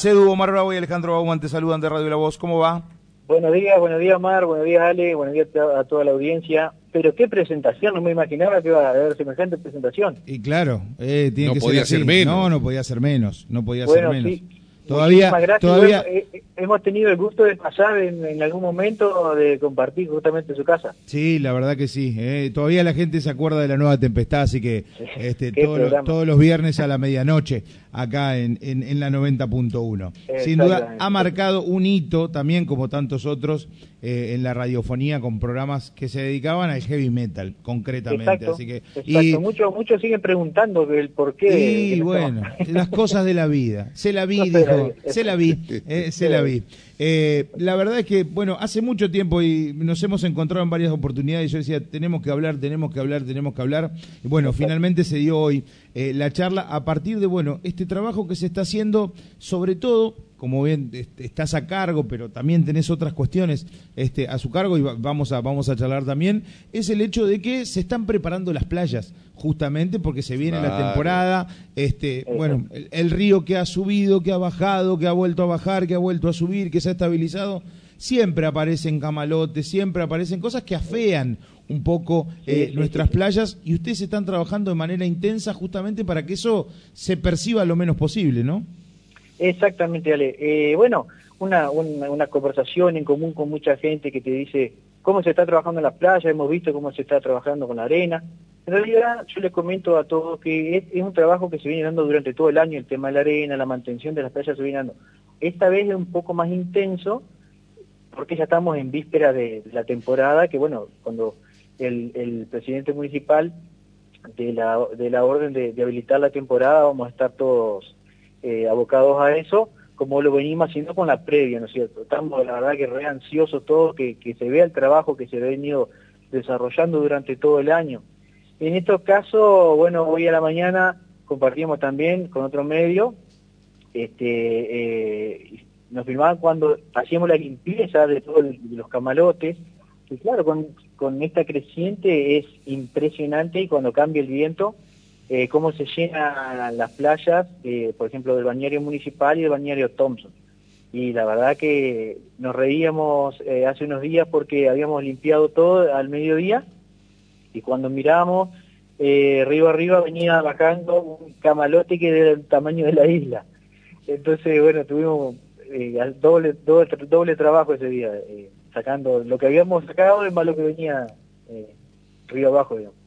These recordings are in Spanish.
Cedu, Omar Bravo y Alejandro Bauman te saludan de Radio La Voz. ¿Cómo va? Buenos días, buenos días Omar, buenos días Ale, buenos días a toda la audiencia. Pero qué presentación, no me imaginaba que iba a haber semejante presentación. Y claro, eh, tiene no que podía ser, menos. No, no podía ser menos, no podía bueno, ser menos. Sí. Todavía, gracias. todavía... Bueno, eh, hemos tenido el gusto de pasar en, en, algún momento de compartir justamente su casa. Sí, la verdad que sí. Eh. Todavía la gente se acuerda de la nueva tempestad, así que este, todos, los, todos los viernes a la medianoche acá en, en, en la 90.1. Sin duda ha marcado un hito también, como tantos otros, eh, en la radiofonía con programas que se dedicaban al heavy metal, concretamente. Exacto, Así que, exacto. Y, muchos, muchos siguen preguntando el por qué. Y bueno, las cosas de la vida. Se la vi, se la vi, eh, se la vi. Eh, la verdad es que, bueno, hace mucho tiempo y nos hemos encontrado en varias oportunidades yo decía, tenemos que hablar, tenemos que hablar, tenemos que hablar. Y bueno, finalmente se dio hoy eh, la charla a partir de, bueno, este trabajo que se está haciendo, sobre todo, como bien estás a cargo, pero también tenés otras cuestiones este, a su cargo y vamos a, vamos a charlar también, es el hecho de que se están preparando las playas, justamente porque se viene claro. la temporada, este, bueno, el, el río que ha subido, que ha bajado, que ha vuelto a bajar, que ha vuelto a subir, que se ha estabilizado, siempre aparecen camalotes, siempre aparecen cosas que afean un poco eh, sí, sí, nuestras sí. playas y ustedes están trabajando de manera intensa justamente para que eso se perciba lo menos posible, ¿no? Exactamente, Ale. Eh, bueno, una, una, una, conversación en común con mucha gente que te dice cómo se está trabajando en las playas, hemos visto cómo se está trabajando con la arena. En realidad, yo les comento a todos que es, es un trabajo que se viene dando durante todo el año, el tema de la arena, la mantención de las playas se viene dando. Esta vez es un poco más intenso, porque ya estamos en víspera de, de la temporada, que bueno, cuando el, presidente municipal de la, de la orden de, habilitar la temporada, vamos a estar todos eh, abocados a eso, como lo venimos haciendo con la previa, ¿no es cierto? Estamos, la verdad, que re ansiosos todos, que, se vea el trabajo que se ha venido desarrollando durante todo el año. En estos casos, bueno, hoy a la mañana compartimos también con otro medio, este, eh, nos filmaban cuando hacíamos la limpieza de todos los camalotes, y claro, con, con esta creciente es impresionante y cuando cambia el viento, eh, cómo se llenan las playas, eh, por ejemplo, del bañario municipal y del bañario Thompson. Y la verdad que nos reíamos eh, hace unos días porque habíamos limpiado todo al mediodía y cuando miramos, eh, arriba arriba venía bajando un camalote que era del tamaño de la isla. Entonces, bueno, tuvimos doble, doble, doble trabajo ese día, sacando lo que habíamos sacado es más lo que venía eh, río abajo, digamos.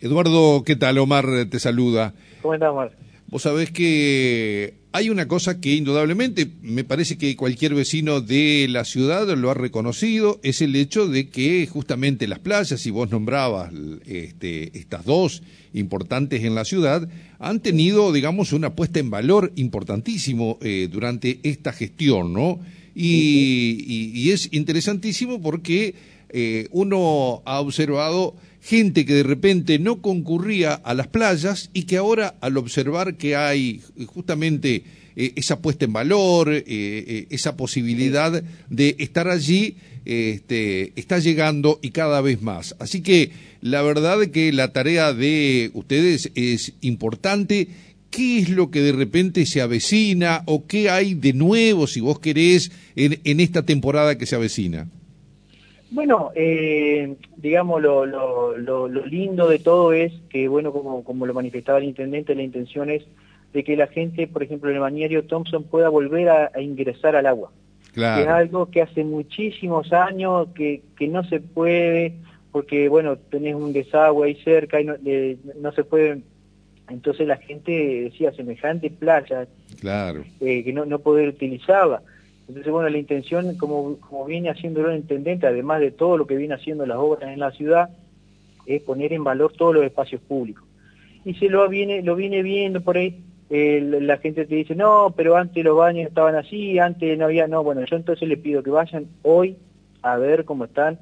Eduardo, ¿qué tal? Omar te saluda. ¿Cómo estás, Omar? Vos sabés que hay una cosa que indudablemente me parece que cualquier vecino de la ciudad lo ha reconocido, es el hecho de que justamente las playas, y vos nombrabas este, estas dos importantes en la ciudad, han tenido, digamos, una puesta en valor importantísimo eh, durante esta gestión, ¿no? Y, y, y es interesantísimo porque eh, uno ha observado gente que de repente no concurría a las playas y que ahora al observar que hay justamente eh, esa puesta en valor, eh, eh, esa posibilidad de estar allí, este, está llegando y cada vez más. Así que la verdad que la tarea de ustedes es importante. ¿Qué es lo que de repente se avecina o qué hay de nuevo, si vos querés, en, en esta temporada que se avecina? Bueno, eh, digamos, lo, lo, lo, lo, lindo de todo es que, bueno, como, como lo manifestaba el intendente, la intención es de que la gente, por ejemplo, en el bañario Thompson pueda volver a, a ingresar al agua. Claro. Que es algo que hace muchísimos años que, que no se puede, porque, bueno, tenés un desagüe ahí cerca y no, eh, no se puede... Entonces la gente decía semejante playa claro. eh, que no, no poder utilizarla. Entonces, bueno, la intención, como, como viene haciendo el intendente, además de todo lo que viene haciendo las obras en la ciudad, es poner en valor todos los espacios públicos. Y se lo viene, lo viene viendo por ahí, eh, la gente te dice, no, pero antes los baños estaban así, antes no había, no, bueno, yo entonces les pido que vayan hoy a ver cómo están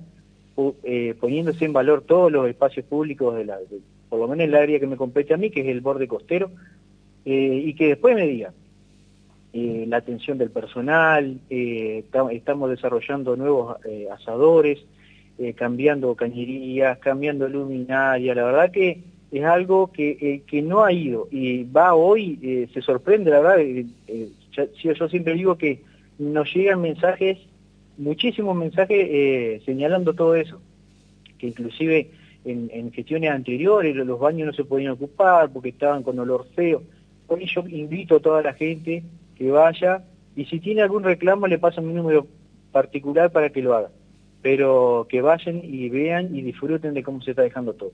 eh, poniéndose en valor todos los espacios públicos, de la, de, por lo menos el área que me compete a mí, que es el borde costero, eh, y que después me digan, eh, la atención del personal, eh, estamos desarrollando nuevos eh, asadores, cambiando cañerías, cambiando luminaria, la verdad que es algo que, que no ha ido y va hoy, se sorprende, la verdad, eh, yo, siempre digo que nos llegan mensajes, muchísimos mensajes señalando todo eso, que inclusive en, en, gestiones anteriores los baños no se podían ocupar porque estaban con olor feo. Hoy yo invito a toda la gente que vaya y si tiene algún reclamo le paso mi número particular para que lo haga, pero que vayan y vean y disfruten de cómo se está dejando todo.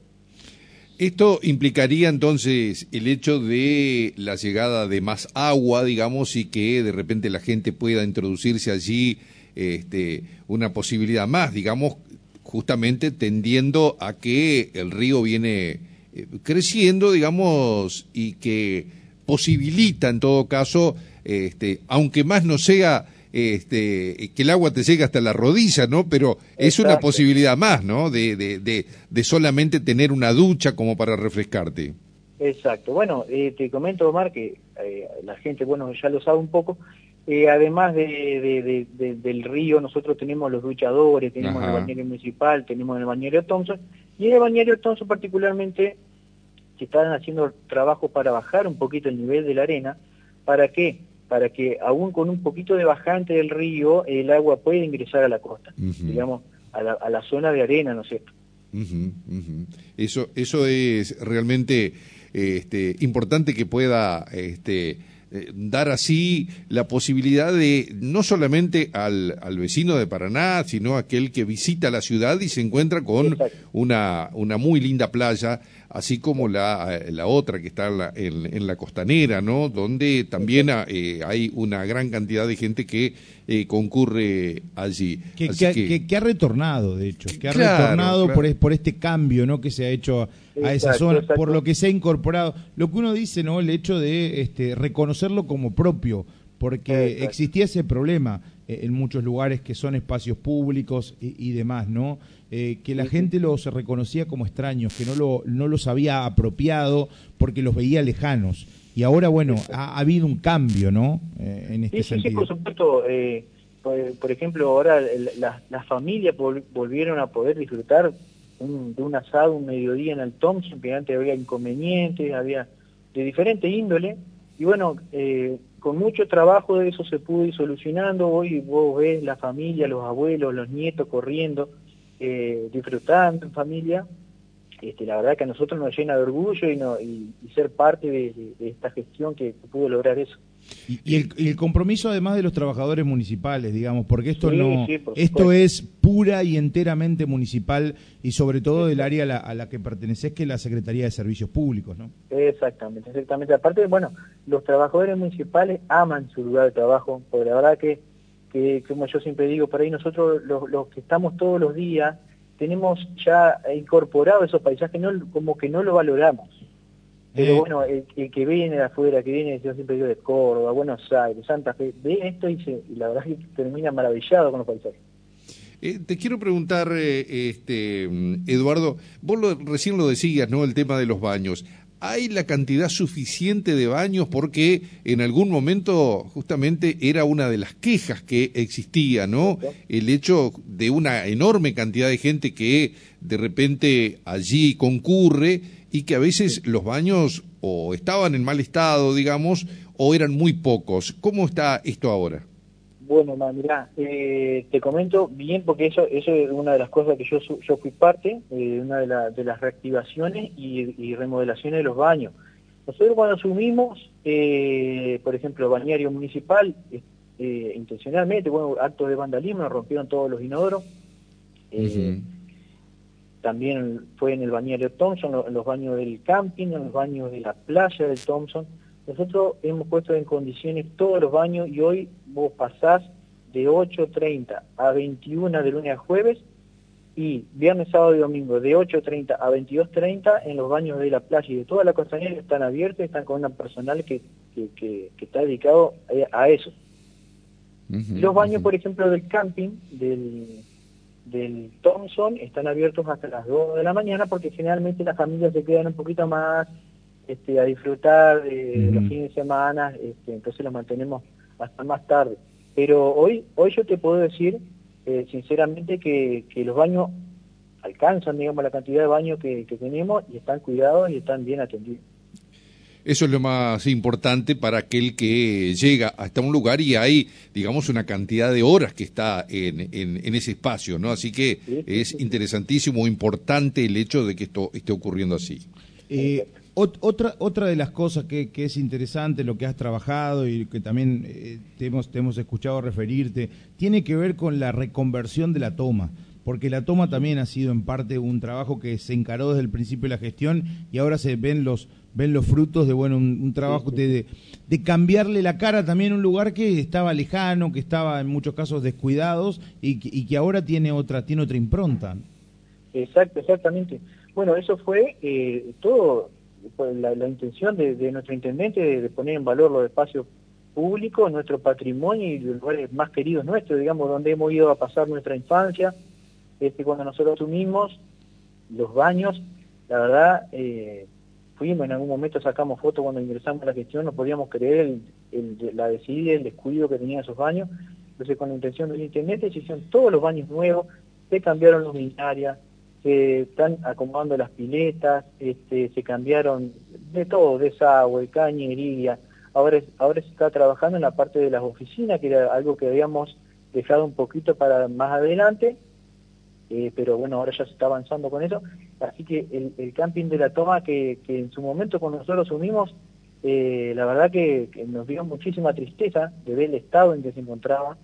Esto implicaría entonces el hecho de la llegada de más agua, digamos, y que de repente la gente pueda introducirse allí este, una posibilidad más, digamos, justamente tendiendo a que el río viene eh, creciendo, digamos, y que posibilita en todo caso, este, aunque más no sea este, que el agua te llegue hasta la rodilla, ¿no? Pero es una posibilidad más, ¿no? De, de, de, solamente tener una ducha como para refrescarte. Exacto. Bueno, eh, te comento, Omar, que eh, la gente, bueno, ya lo sabe un poco. Eh, además de, del río, nosotros tenemos los duchadores, tenemos el bañero municipal, tenemos el bañero Thompson. Y en el bañero Thompson particularmente se están haciendo trabajo para bajar un poquito el nivel de la arena. ¿Para qué? para que aún con un poquito de bajante del río el agua pueda ingresar a la costa, digamos, a la, a la, zona de arena, ¿no es cierto? Eso, eso es realmente este, importante que pueda este, eh, dar así la posibilidad de no solamente al, al, vecino de Paraná, sino aquel que visita la ciudad y se encuentra con una, una muy linda playa así como la, eh, la otra que está en la, en, la costanera, ¿no? Donde también eh, hay una gran cantidad de gente que eh, concurre allí. Que, que, ha retornado, de hecho, que ha retornado Por, por este cambio, ¿no? Que se ha hecho a, esa zona, por lo que se ha incorporado. Lo que uno dice, ¿no? El hecho de este, reconocerlo como propio, porque existía ese problema en muchos lugares que son espacios públicos y, y demás, ¿no? Eh, que la gente los reconocía como extraños, que no, lo, no los había apropiado porque los veía lejanos. Y ahora, bueno, ha, habido un cambio, ¿no? Eh, en este sentido. Sí, por supuesto. Eh, por, ejemplo, ahora las familias volvieron a poder disfrutar de un asado un mediodía en el Thompson, que antes había inconvenientes, había de diferente índole. Y bueno, con mucho trabajo de eso se pudo ir solucionando. Hoy vos ves la familia, los abuelos, los nietos corriendo eh, disfrutando en familia. Este, la verdad que a nosotros nos llena de orgullo y, no, y, ser parte de, esta gestión que, pudo lograr eso. Y, el, compromiso además de los trabajadores municipales, digamos, porque esto no, esto es pura y enteramente municipal y sobre todo del área a la, que perteneces, que es la Secretaría de Servicios Públicos, ¿no? Exactamente, exactamente. Aparte, bueno, los trabajadores municipales aman su lugar de trabajo, porque la verdad que que como yo siempre digo, por ahí nosotros los, que estamos todos los días tenemos ya incorporado esos paisajes, no, como que no lo valoramos. Pero eh. bueno, el, que viene de afuera, que viene, yo siempre digo, de Córdoba, Buenos Aires, Santa Fe, ve esto y, la verdad es que termina maravillado con los paisajes. Eh, te quiero preguntar, eh, este, Eduardo, vos recién lo decías, ¿no? El tema de los baños hay la cantidad suficiente de baños porque en algún momento justamente era una de las quejas que existía, ¿no? El hecho de una enorme cantidad de gente que de repente allí concurre y que a veces los baños o estaban en mal estado, digamos, o eran muy pocos. ¿Cómo está esto ahora? Bueno, mira, eh, te comento bien porque eso, eso es una de las cosas que yo, yo fui parte, eh, una de, de, las reactivaciones y, remodelaciones de los baños. Nosotros cuando asumimos, eh, por ejemplo, el bañario municipal, eh, intencionalmente, bueno, actos de vandalismo, nos rompieron todos los inodoros. También fue en el bañario Thompson, en los baños del camping, en los baños de la playa del Thompson nosotros hemos puesto en condiciones todos los baños y hoy vos pasás de 8.30 a 21 de lunes a jueves y viernes, sábado y domingo de 8.30 a 22.30 en los baños de la playa y de toda la costanera están abiertos, están con una personal que, que, está dedicado a, eso. los baños, por ejemplo, del camping, del, del Thompson, están abiertos hasta las 2 de la mañana porque generalmente las familias se quedan un poquito más este, a disfrutar de los fines de semana, este, entonces los mantenemos hasta más tarde. Pero hoy, hoy yo te puedo decir, eh, sinceramente, que, los baños alcanzan, digamos, la cantidad de baños que, tenemos y están cuidados y están bien atendidos. Eso es lo más importante para aquel que llega hasta un lugar y hay, digamos, una cantidad de horas que está en, en, ese espacio, ¿no? Así que es interesantísimo, importante el hecho de que esto esté ocurriendo así. Eh, otra, otra de las cosas que, es interesante, lo que has trabajado y que también eh, te, hemos, te hemos escuchado referirte, tiene que ver con la reconversión de la toma porque la toma también ha sido en parte un trabajo que se encaró desde el principio de la gestión y ahora se ven los ven los frutos de bueno un, trabajo de, de, cambiarle la cara también a un lugar que estaba lejano, que estaba en muchos casos descuidados y, y que ahora tiene otra tiene otra impronta. Exacto, exactamente. Bueno, eso fue eh, todo la, la, intención de, de, nuestro intendente de, poner en valor los espacios públicos, nuestro patrimonio y los lugares más queridos nuestros, digamos, donde hemos ido a pasar nuestra infancia. Este, cuando nosotros asumimos los baños, la verdad, eh, fuimos, en algún momento sacamos fotos cuando ingresamos a la gestión, no podíamos creer el, la desidia, el descuido que tenían esos baños. Entonces, con la intención del intendente, se hicieron todos los baños nuevos, se cambiaron luminarias, se están acomodando las piletas, este, se cambiaron de todo, desagüe, cañería, ahora, ahora se está trabajando en la parte de las oficinas, que era algo que habíamos dejado un poquito para más adelante, eh, pero bueno, ahora ya se está avanzando con eso, así que el, camping de la toma que, en su momento cuando nosotros unimos, eh, la verdad que, nos dio muchísima tristeza de ver el estado en que se encontraba,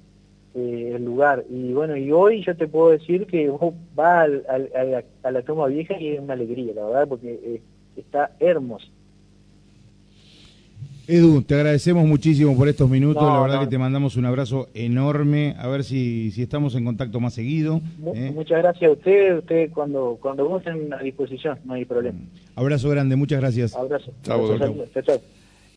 eh, el lugar. Y bueno, y hoy yo te puedo decir que vos vas a, la, toma vieja y es una alegría, la verdad, porque eh, está hermoso. Edu, te agradecemos muchísimo por estos minutos, la verdad que te mandamos un abrazo enorme, a ver si, si estamos en contacto más seguido. ¿eh? Muchas gracias a usted, usted cuando, cuando gusten a disposición, no hay problema. Abrazo grande, muchas gracias. Abrazo. Chao, chao.